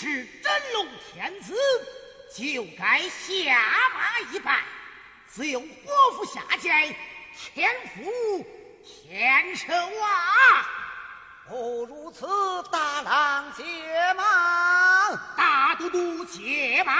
是真龙天子，就该下马一拜，自有伯父下界，天父天成啊！不如此，大郎解马，大都督解马。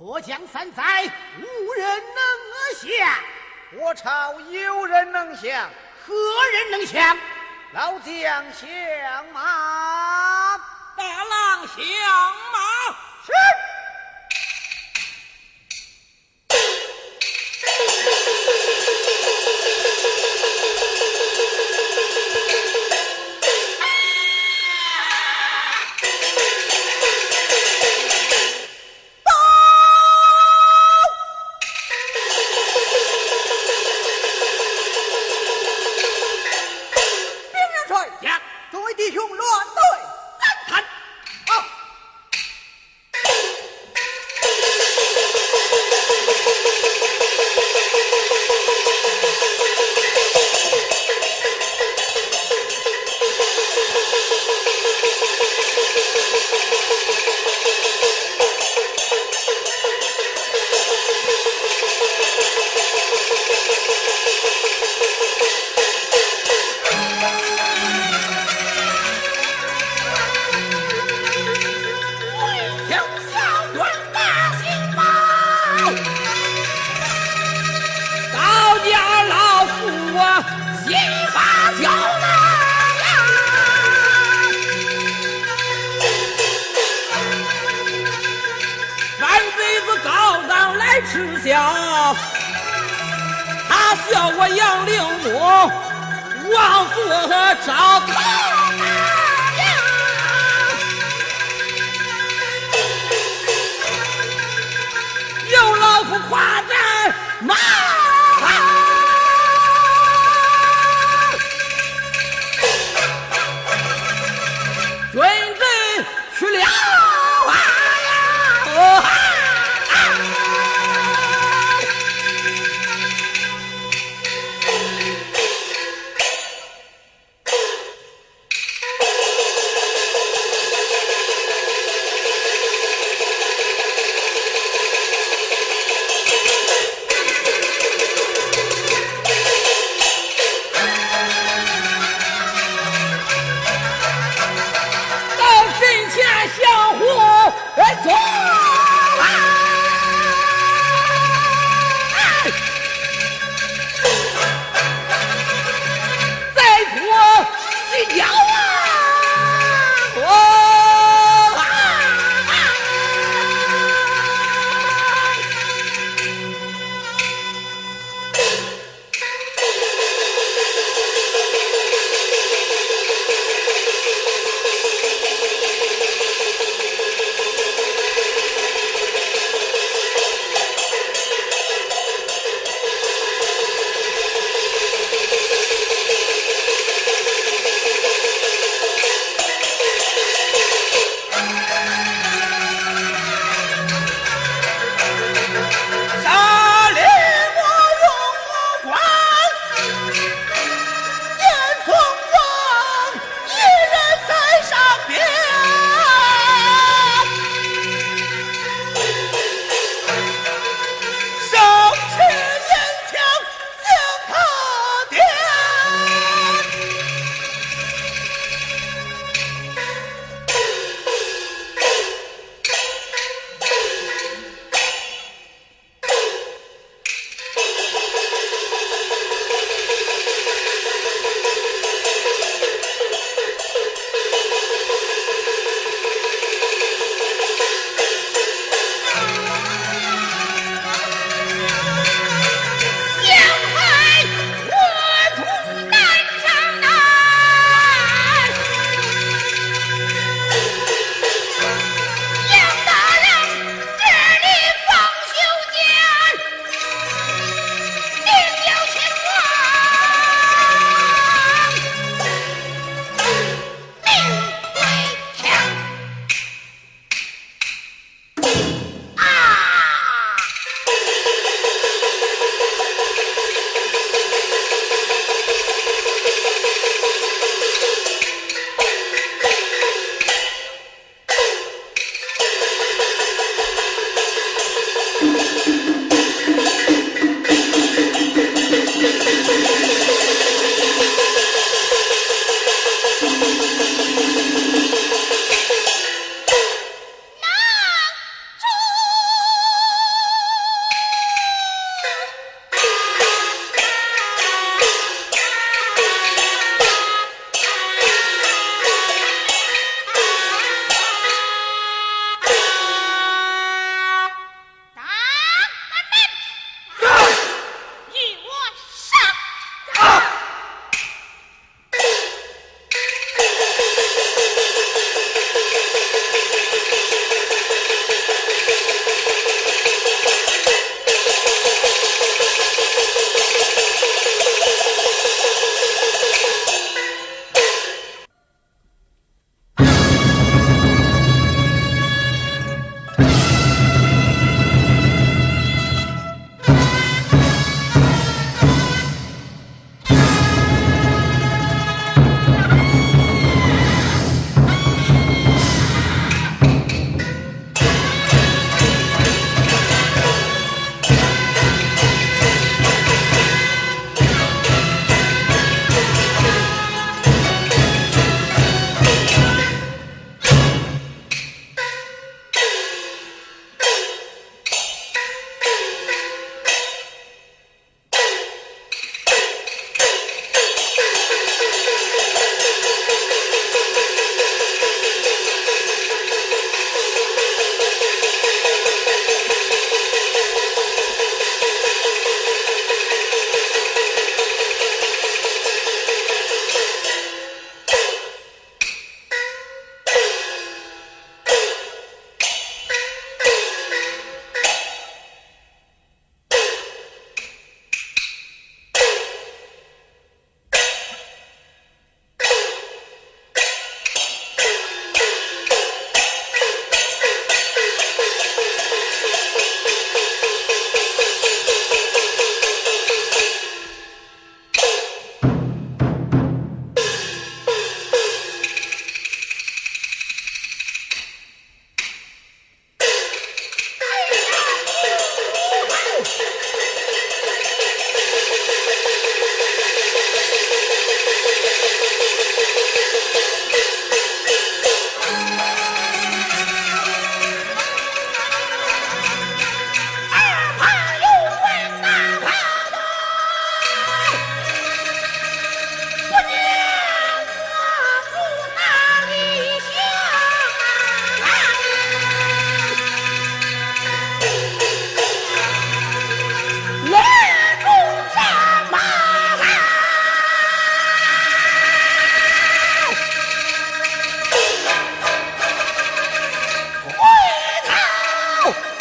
国将三载无人能降我朝有人能降何人能降老将降马大郎下一把就那样，满嘴子高粱来吃香，他笑我杨六哥王婆招讨大将，有老夫夸赞妈。前向后哎走。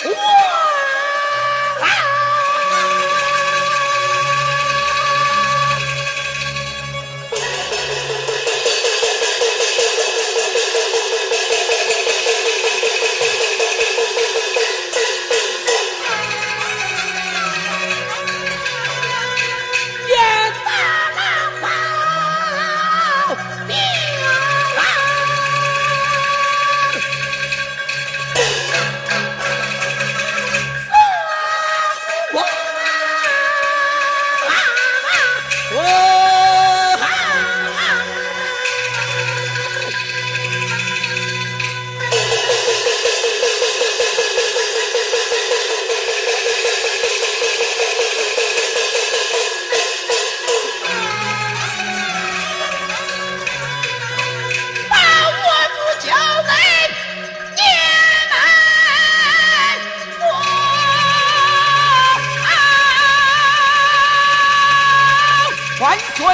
Ooh!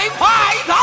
快走。